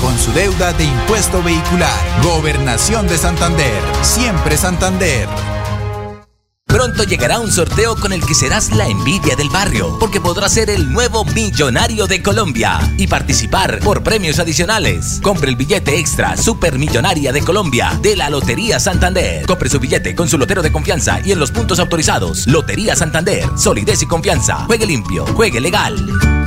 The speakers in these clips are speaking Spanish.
con su deuda de impuesto vehicular. Gobernación de Santander. Siempre Santander. Pronto llegará un sorteo con el que serás la envidia del barrio, porque podrás ser el nuevo millonario de Colombia y participar por premios adicionales. Compre el billete extra Supermillonaria de Colombia de la Lotería Santander. Compre su billete con su lotero de confianza y en los puntos autorizados. Lotería Santander, solidez y confianza. Juegue limpio, juegue legal.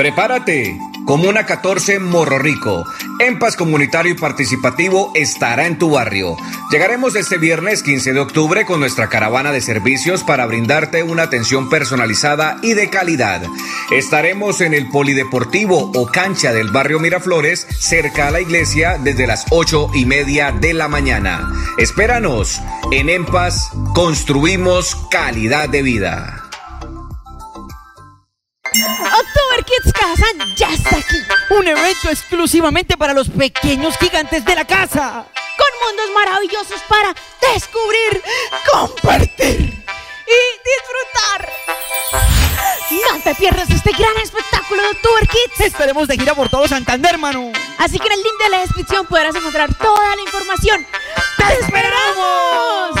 Prepárate. Comuna 14 Morro Rico. EMPAS comunitario y participativo estará en tu barrio. Llegaremos este viernes 15 de octubre con nuestra caravana de servicios para brindarte una atención personalizada y de calidad. Estaremos en el Polideportivo o cancha del barrio Miraflores, cerca a la iglesia, desde las 8 y media de la mañana. Espéranos. En EMPAS construimos calidad de vida. Aquí. Un evento exclusivamente para los pequeños gigantes de la casa. Con mundos maravillosos para descubrir, compartir y disfrutar. No te pierdas este gran espectáculo de October Kids. Estaremos de gira por todo Santander, hermano. Así que en el link de la descripción podrás encontrar toda la información. ¡Te esperamos!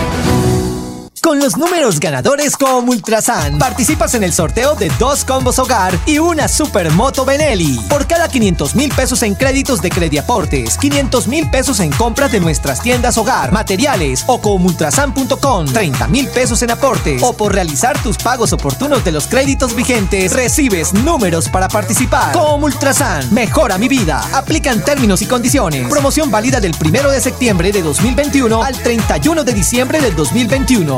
Con los números ganadores con Ultrasan, participas en el sorteo de dos combos hogar y una supermoto Benelli. Por cada 500 mil pesos en créditos de Crediaportes, 500 mil pesos en compras de nuestras tiendas hogar, materiales o con ultrasan.com, 30 mil pesos en aportes o por realizar tus pagos oportunos de los créditos vigentes, recibes números para participar. Con Ultrasan, mejora mi vida. Aplican términos y condiciones. Promoción válida del 1 de septiembre de 2021 al 31 de diciembre del 2021.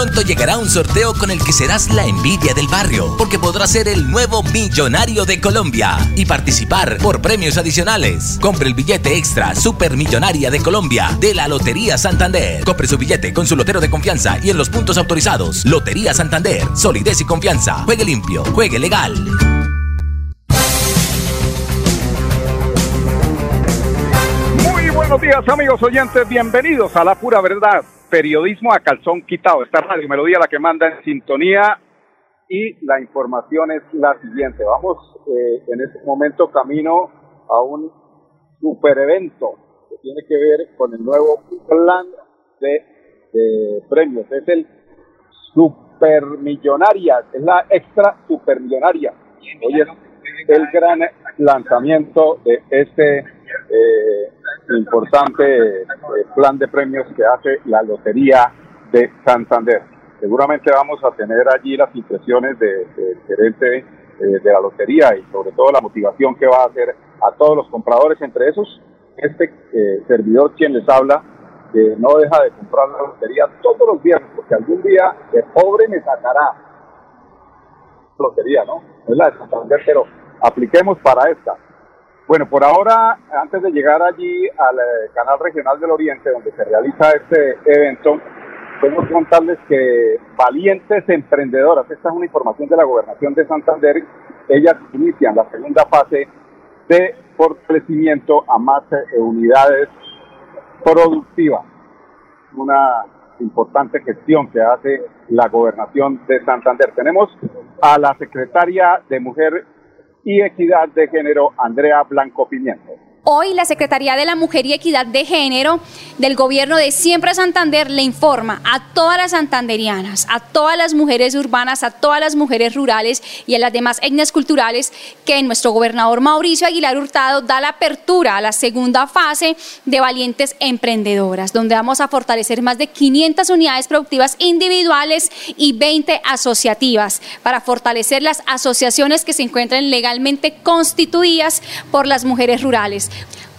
Pronto llegará un sorteo con el que serás la envidia del barrio, porque podrás ser el nuevo millonario de Colombia y participar por premios adicionales. Compre el billete extra Supermillonaria de Colombia de la Lotería Santander. Compre su billete con su lotero de confianza y en los puntos autorizados. Lotería Santander, solidez y confianza. Juegue limpio, juegue legal. Buenos días amigos oyentes, bienvenidos a La Pura Verdad periodismo a calzón quitado. Esta radio Melodía la que manda en sintonía y la información es la siguiente. Vamos eh, en este momento camino a un super evento que tiene que ver con el nuevo plan de, premios. Es el Supermillonaria, es la extra Supermillonaria. Hoy es el gran lanzamiento de este eh, importante eh, plan de premios que hace la Lotería de Santander. Seguramente vamos a tener allí las impresiones del gerente eh, de la lotería y sobre todo la motivación que va a hacer a todos los compradores, entre esos este servidor quien les habla, que no deja de comprar la lotería todos los días, porque algún día de pobre me sacará lotería, ¿no? Es la de Santander, pero apliquemos para esta. Bueno, por ahora, antes de llegar allí al eh, canal regional del Oriente, donde se realiza este evento, podemos contarles que valientes emprendedoras, esta es una información de la gobernación de Santander, ellas inician la segunda fase de fortalecimiento a más eh, unidades productivas. Una importante gestión que hace la gobernación de Santander. Tenemos a la secretaria de Mujer y Equidad de Género, Andrea Blanco Pimiento. Hoy la Secretaría de la Mujer y Equidad de Género del Gobierno de Siempre Santander le informa a todas las santanderianas, a todas las mujeres urbanas, a todas las mujeres rurales y a las demás etnias culturales que nuestro gobernador Mauricio Aguilar Hurtado da la apertura a la segunda fase de Valientes Emprendedoras, donde vamos a fortalecer más de 500 unidades productivas individuales y 20 asociativas para fortalecer las asociaciones que se encuentran legalmente constituidas por las mujeres rurales.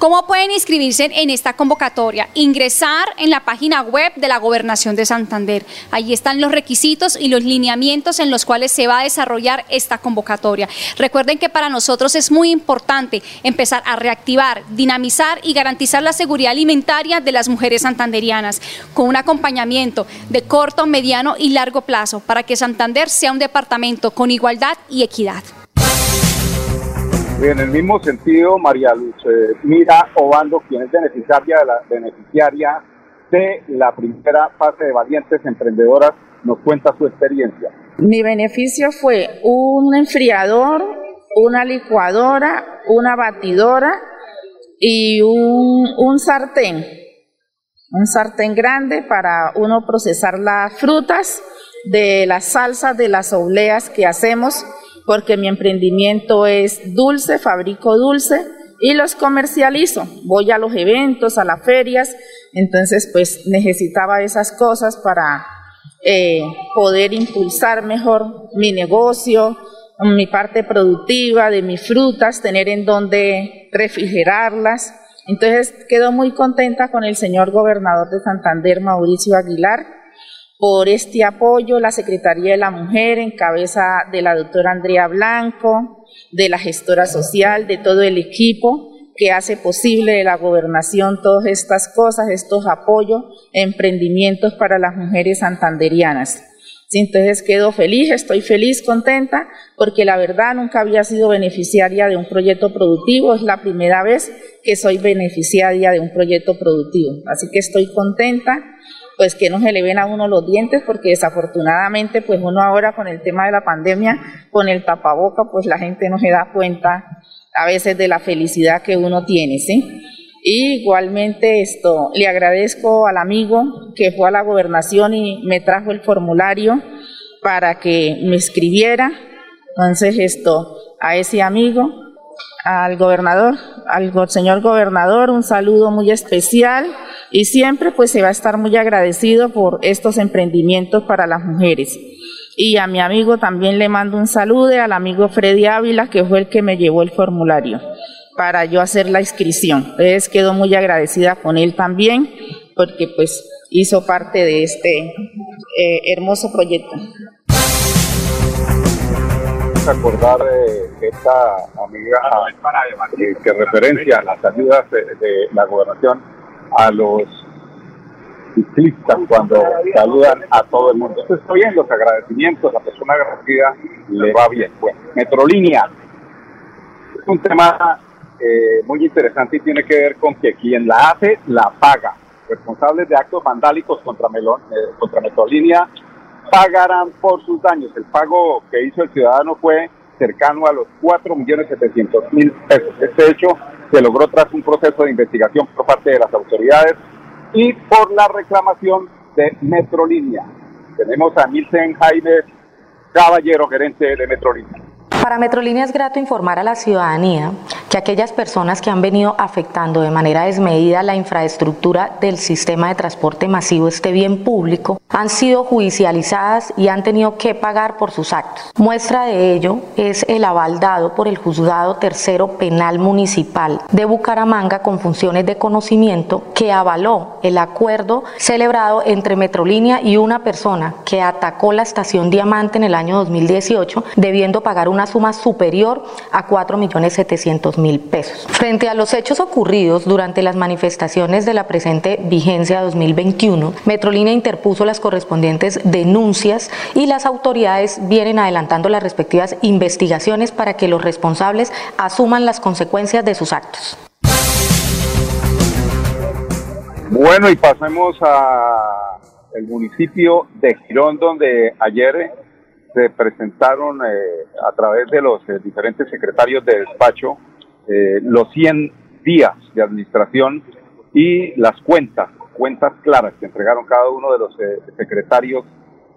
¿Cómo pueden inscribirse en esta convocatoria? Ingresar en la página web de la Gobernación de Santander. Allí están los requisitos y los lineamientos en los cuales se va a desarrollar esta convocatoria. Recuerden que para nosotros es muy importante empezar a reactivar, dinamizar y garantizar la seguridad alimentaria de las mujeres santanderianas con un acompañamiento de corto, mediano y largo plazo para que Santander sea un departamento con igualdad y equidad. En el mismo sentido, María Luz eh, Mira Obando, quien es beneficiaria de, la, beneficiaria de la primera fase de Valientes Emprendedoras, nos cuenta su experiencia. Mi beneficio fue un enfriador, una licuadora, una batidora y un, un sartén. Un sartén grande para uno procesar las frutas de las salsas, de las obleas que hacemos porque mi emprendimiento es dulce, fabrico dulce y los comercializo. Voy a los eventos, a las ferias, entonces pues necesitaba esas cosas para eh, poder impulsar mejor mi negocio, mi parte productiva de mis frutas, tener en donde refrigerarlas. Entonces quedo muy contenta con el señor gobernador de Santander, Mauricio Aguilar, por este apoyo, la Secretaría de la Mujer en cabeza de la doctora Andrea Blanco, de la gestora social, de todo el equipo que hace posible la gobernación todas estas cosas, estos apoyos, emprendimientos para las mujeres santanderianas. Entonces quedo feliz, estoy feliz, contenta, porque la verdad nunca había sido beneficiaria de un proyecto productivo, es la primera vez que soy beneficiaria de un proyecto productivo. Así que estoy contenta, pues que no se le ven a uno los dientes, porque desafortunadamente, pues uno ahora con el tema de la pandemia, con el tapaboca, pues la gente no se da cuenta a veces de la felicidad que uno tiene, ¿sí? Igualmente esto, le agradezco al amigo que fue a la gobernación y me trajo el formulario para que me escribiera. Entonces esto, a ese amigo, al gobernador, al señor gobernador, un saludo muy especial y siempre pues se va a estar muy agradecido por estos emprendimientos para las mujeres. Y a mi amigo también le mando un saludo, al amigo Freddy Ávila, que fue el que me llevó el formulario para yo hacer la inscripción. Entonces quedo muy agradecida con él también porque pues hizo parte de este eh, hermoso proyecto. Acordar de esta amiga eh, que referencia las ayudas de, la gobernación a los ciclistas cuando saludan a todo el mundo. estoy en los agradecimientos, la persona agradecida le va bien. Bueno, Metrolínea es un tema eh, muy interesante y tiene que ver con que quien la hace, la paga. Responsables de actos vandálicos contra, Melón, eh, contra Metrolínea pagarán por sus daños. El pago que hizo el ciudadano fue cercano a los 4.700.000 pesos. Este hecho se logró tras un proceso de investigación por parte de las autoridades y por la reclamación de Metrolínea. Tenemos a Milton Jaime Caballero, gerente de Metrolínea. Para Metrolínea es grato informar a la ciudadanía que aquellas personas que han venido afectando de manera desmedida la infraestructura del sistema de transporte masivo, este bien público, han sido judicializadas y han tenido que pagar por sus actos. Muestra de ello es el aval dado por el Juzgado Tercero Penal Municipal de Bucaramanga con funciones de conocimiento que avaló el acuerdo celebrado entre Metrolínea y una persona que atacó la estación Diamante en el año 2018 debiendo pagar una suma superior a 4.700.000 pesos. Frente a los hechos ocurridos durante las manifestaciones de la presente vigencia 2021, Metrolínea interpuso las correspondientes denuncias y las autoridades vienen adelantando las respectivas investigaciones para que los responsables asuman las consecuencias de sus actos. Bueno, y pasemos a el municipio de Girón, donde ayer se presentaron eh, a través de los eh, diferentes secretarios de despacho eh, los 100 días de administración y las cuentas, cuentas claras que entregaron cada uno de los secretarios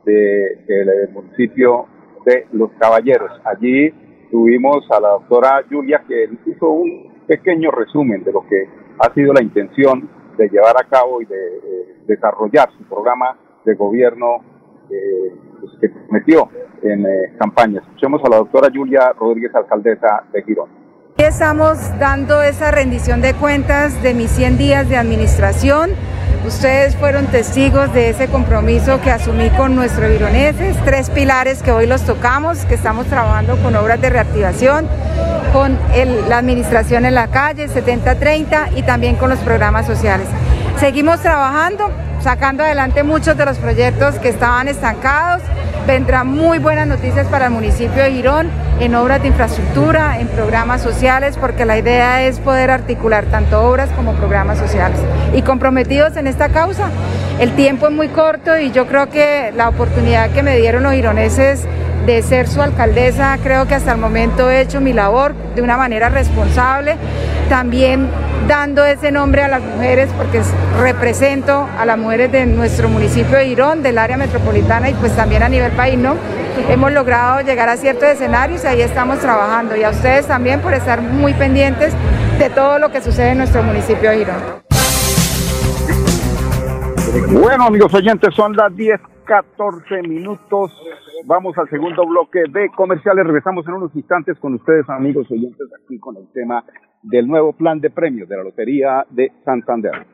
del municipio de Los Caballeros. Allí tuvimos a la doctora Julia que hizo un pequeño resumen de lo que ha sido la intención de llevar a cabo y de desarrollar su programa de gobierno pues, que metió en eh, campaña. Escuchemos a la doctora Julia Rodríguez, alcaldesa de Girón. Estamos dando esa rendición de cuentas de mis 100 días de administración. Ustedes fueron testigos de ese compromiso que asumí con nuestros gironeses, tres pilares que hoy los tocamos, que estamos trabajando con obras de reactivación, con la administración en la calle, 70-30 y también con los programas sociales. Seguimos trabajando, sacando adelante muchos de los proyectos que estaban estancados vendrán muy buenas noticias para el municipio de Girón en obras de infraestructura, en programas sociales, porque la idea es poder articular tanto obras como programas sociales. Y comprometidos en esta causa, el tiempo es muy corto y yo creo que la oportunidad que me dieron los gironeses de ser su alcaldesa, creo que hasta el momento he hecho mi labor de una manera responsable, también dando ese nombre a las mujeres porque represento a las mujeres de nuestro municipio de Irón, del área metropolitana y pues también a nivel país, ¿no? Hemos logrado llegar a ciertos escenarios y ahí estamos trabajando y a ustedes también por estar muy pendientes de todo lo que sucede en nuestro municipio de Irón. Bueno, amigos oyentes, son las 10, 14 minutos. Vamos al segundo bloque de comerciales. Regresamos en unos instantes con ustedes, amigos oyentes, aquí con el tema del nuevo plan de premios de la Lotería de Santander.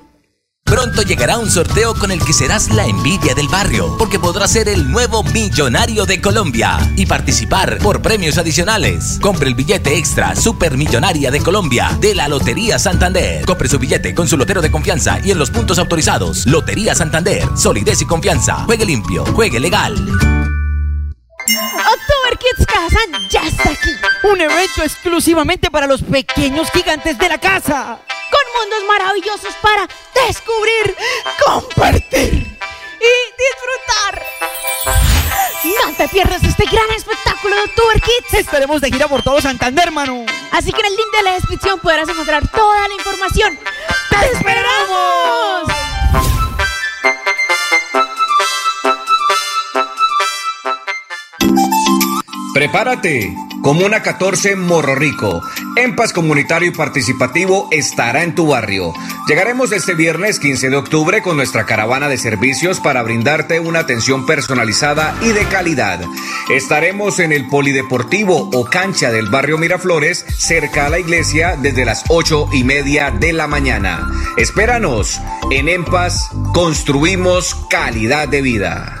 Pronto llegará un sorteo con el que serás la envidia del barrio, porque podrás ser el nuevo millonario de Colombia y participar por premios adicionales. Compre el billete extra Supermillonaria de Colombia de la Lotería Santander. Compre su billete con su lotero de confianza y en los puntos autorizados. Lotería Santander, solidez y confianza. Juegue limpio, juegue legal. October Kids Kazan ya está aquí. Un evento exclusivamente para los pequeños gigantes de la casa. Con mundos maravillosos para descubrir, compartir y disfrutar. No te pierdas este gran espectáculo de October Kids. Estaremos de gira por todo Santander, hermano. Así que en el link de la descripción podrás encontrar toda la información. ¡Te esperamos! Prepárate. Comuna 14 Morro Rico. EMPAS comunitario y participativo estará en tu barrio. Llegaremos este viernes 15 de octubre con nuestra caravana de servicios para brindarte una atención personalizada y de calidad. Estaremos en el Polideportivo o cancha del barrio Miraflores, cerca a la iglesia, desde las 8 y media de la mañana. Espéranos. En EMPAS construimos calidad de vida.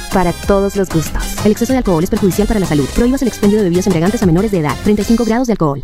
para todos los gustos. El exceso de alcohol es perjudicial para la salud. Prohíbas el expendio de bebidas embriagantes a menores de edad. 35 grados de alcohol.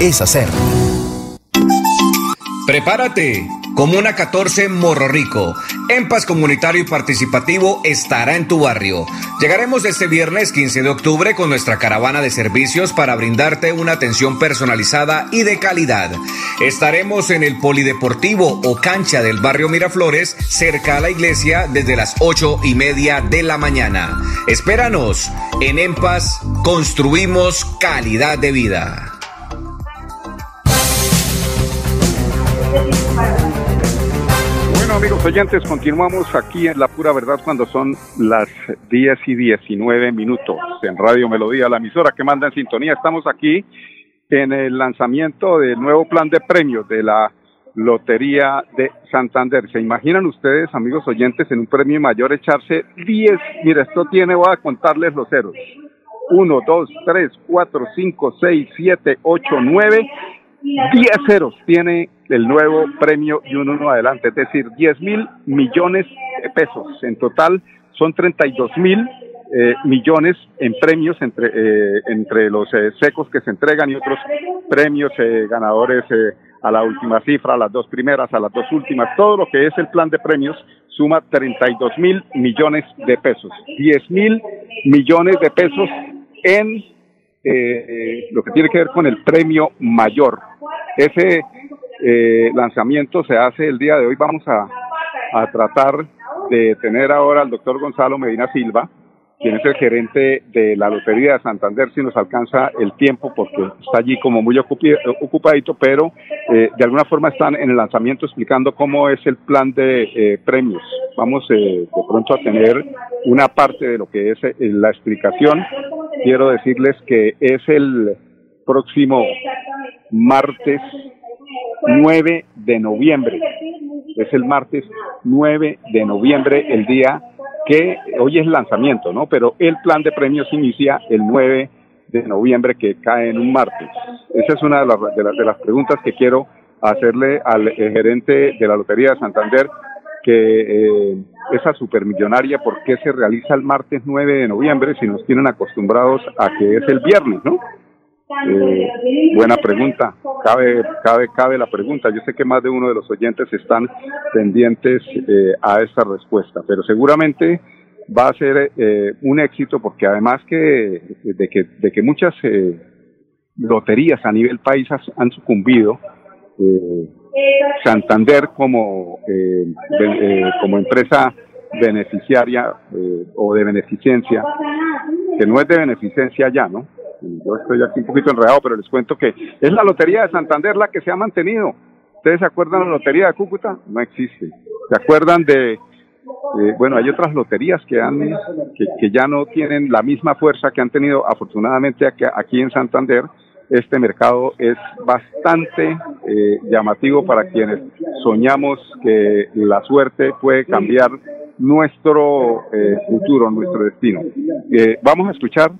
es hacer. Prepárate. Comuna 14 Morro Rico. EMPAS comunitario y participativo estará en tu barrio. Llegaremos este viernes 15 de octubre con nuestra caravana de servicios para brindarte una atención personalizada y de calidad. Estaremos en el Polideportivo o cancha del barrio Miraflores, cerca a la iglesia, desde las 8 y media de la mañana. Espéranos. En EMPAS construimos calidad de vida. Amigos oyentes, continuamos aquí en La Pura Verdad cuando son las 10 y 19 minutos en Radio Melodía, la emisora que manda en sintonía. Estamos aquí en el lanzamiento del nuevo plan de premios de la Lotería de Santander. ¿Se imaginan ustedes, amigos oyentes, en un premio mayor echarse 10? Mira, esto tiene, voy a contarles los ceros. 1, 2, 3, 4, 5, 6, 7, 8, 9 10 ceros tiene el nuevo premio y un uno adelante, es decir, 10 mil millones de pesos. En total son 32 mil eh, millones en premios entre, eh, entre los eh, secos que se entregan y otros premios, ganadores a la última cifra, a las dos primeras, a las dos últimas, todo lo que es el plan de premios suma 32 mil millones de pesos, 10 mil millones de pesos en eh, eh, lo que tiene que ver con el premio mayor. Ese eh, lanzamiento se hace el día de hoy. Vamos a, tratar de tener ahora al doctor Gonzalo Medina Silva, quien es el gerente de la Lotería de Santander, si nos alcanza el tiempo, porque está allí como muy ocupadito, pero eh, de alguna forma están en el lanzamiento explicando cómo es el plan de eh, premios. Vamos eh, de pronto a tener una parte de lo que es la explicación. Quiero decirles que es el próximo martes 9 de noviembre. Es el martes 9 de noviembre, el día que hoy es lanzamiento, ¿no? Pero el plan de premios inicia el 9 de noviembre, que cae en un martes. Esa es una de las, de las, preguntas que quiero hacerle al eh, gerente de la Lotería de Santander, que eh, esa supermillonaria, ¿por qué se realiza el martes 9 de noviembre si nos tienen acostumbrados a que es el viernes, ¿no? Eh, buena pregunta, cabe, cabe, cabe la pregunta. Yo sé que más de uno de los oyentes están pendientes eh, a esta respuesta, pero seguramente va a ser eh, un éxito porque además que de que, de que muchas eh, loterías a nivel país han sucumbido, Santander como, como empresa beneficiaria o de beneficencia, que no es de beneficencia ya, ¿no? Yo estoy aquí un poquito enredado, pero les cuento que es la Lotería de Santander la que se ha mantenido. ¿Ustedes se acuerdan de la Lotería de Cúcuta? No existe. ¿Se acuerdan de, bueno, hay otras loterías que, han, que, ya no tienen la misma fuerza que han tenido afortunadamente aquí, aquí en Santander? Este mercado es bastante eh, llamativo para quienes soñamos que la suerte puede cambiar nuestro eh, futuro, nuestro destino. Eh, vamos a escuchar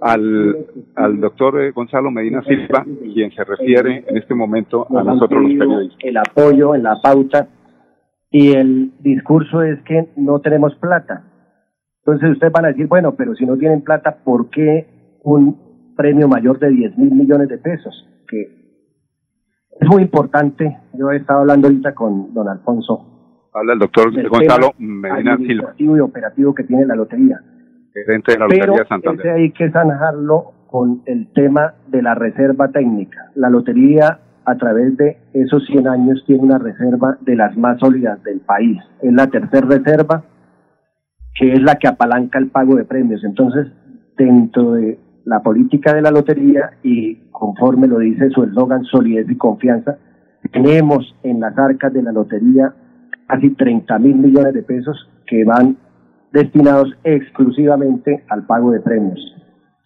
al, al doctor eh, Gonzalo Medina Silva, quien se refiere en este momento a nosotros los periodistas. El apoyo en la pauta y el discurso es que no tenemos plata. Entonces ustedes van a decir, bueno, pero si no tienen plata, ¿por qué un premio mayor de 10 mil millones de pesos? Que es muy importante. Yo he estado hablando ahorita con don Alfonso. Habla el doctor Gonzalo Medina Silva. y operativo que tiene la lotería pero Ese hay que zanjarlo con el tema de la reserva técnica. La lotería a través de esos 100 años tiene una reserva de las más sólidas del país. Es la tercera reserva que es la que apalanca el pago de premios. Entonces, dentro de la política de la lotería y conforme lo dice su eslogan solidez y confianza, tenemos en las arcas de la lotería casi 30 mil millones de pesos que van destinados exclusivamente al pago de premios.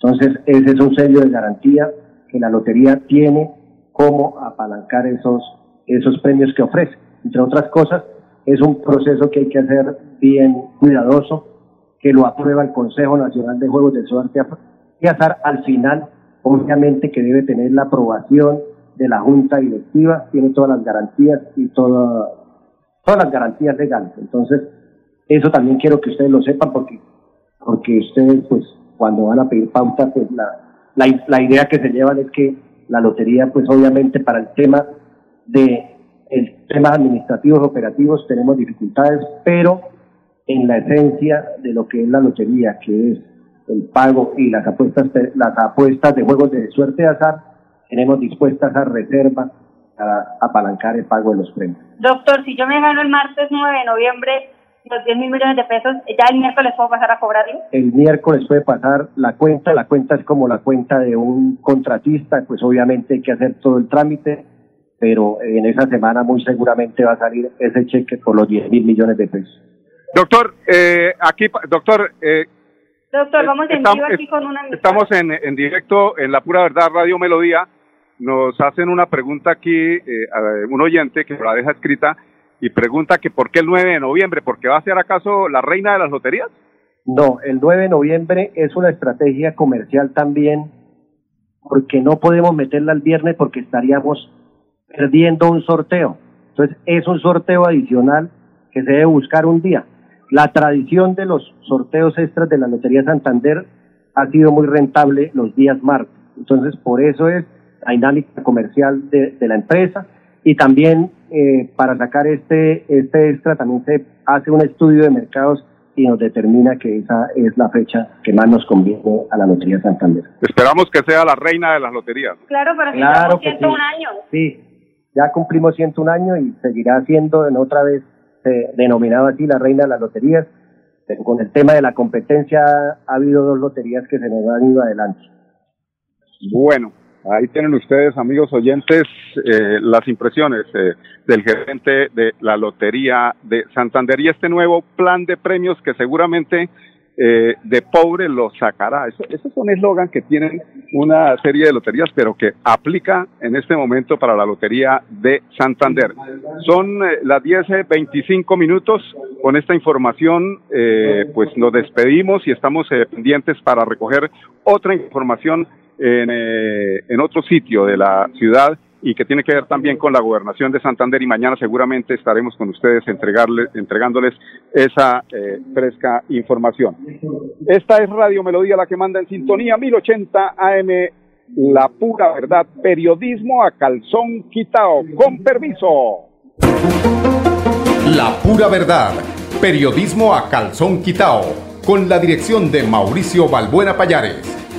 Entonces, ese es un sello de garantía que la lotería tiene como apalancar esos, esos premios que ofrece. Entre otras cosas, es un proceso que hay que hacer bien cuidadoso, que lo aprueba el Consejo Nacional de Juegos de Suerte y azar al final, obviamente que debe tener la aprobación de la Junta Directiva, tiene todas las garantías y todas las garantías legales. Entonces, eso también quiero que ustedes lo sepan porque, porque ustedes, pues, cuando van a pedir pauta, pues la, la, idea que se llevan es que la lotería, pues obviamente para el tema de el temas administrativos operativos tenemos dificultades, pero en la esencia de lo que es la lotería, que es el pago y las apuestas, las apuestas de juegos de suerte de azar, tenemos dispuestas a reserva para apalancar el pago de los premios. Doctor, si yo me gano el martes 9 de noviembre los 10 mil millones de pesos, ¿ya el miércoles puedo pasar a cobrarlo? El miércoles puede pasar la cuenta, la cuenta es como la cuenta de un contratista, pues obviamente hay que hacer todo el trámite, pero en esa semana muy seguramente va a salir ese cheque por los 10 mil millones de pesos. Doctor, eh, aquí, doctor, eh, Doctor, vamos en estamos, aquí con una... Estamos en, en directo en La Pura Verdad Radio Melodía. Nos hacen una pregunta aquí, eh, un oyente que la deja escrita y pregunta que por qué el 9 de noviembre, porque va a ser acaso la reina de las loterías? No, el 9 de noviembre es una estrategia comercial también, porque no podemos meterla el viernes porque estaríamos perdiendo un sorteo. Entonces es un sorteo adicional que se debe buscar un día. La tradición de los sorteos extras de la Lotería Santander ha sido muy rentable los días martes. Entonces por eso es la dinámica comercial de, de la empresa y también eh, para sacar este, este extra también se hace un estudio de mercados y nos determina que esa es la fecha que más nos conviene a la Lotería Santander. Esperamos que sea la reina de las loterías. Claro, pero claro si 101 años. Sí, ya cumplimos 101 años y seguirá siendo en otra vez eh, denominado así la reina de las loterías. Pero con el tema de la competencia ha habido dos loterías que se nos han ido adelante. Bueno, Ahí tienen ustedes, amigos oyentes, eh, las impresiones eh, del gerente de la Lotería de Santander y este nuevo plan de premios que seguramente eh, de pobre lo sacará. Eso, es un eslogan que tienen una serie de loterías, pero que aplica en este momento para la Lotería de Santander. Son las 10.25 minutos. Con esta información, pues nos despedimos y estamos pendientes para recoger otra información eh, en, otro sitio de la ciudad y que tiene que ver también con la gobernación de Santander y mañana seguramente estaremos con ustedes entregarle, entregándoles esa eh, fresca información. Esta es Radio Melodía la que manda en sintonía 1080 AM La Pura Verdad, periodismo a calzón quitado, con permiso. La Pura Verdad, periodismo a calzón quitado, con la dirección de Mauricio Balbuena Payares.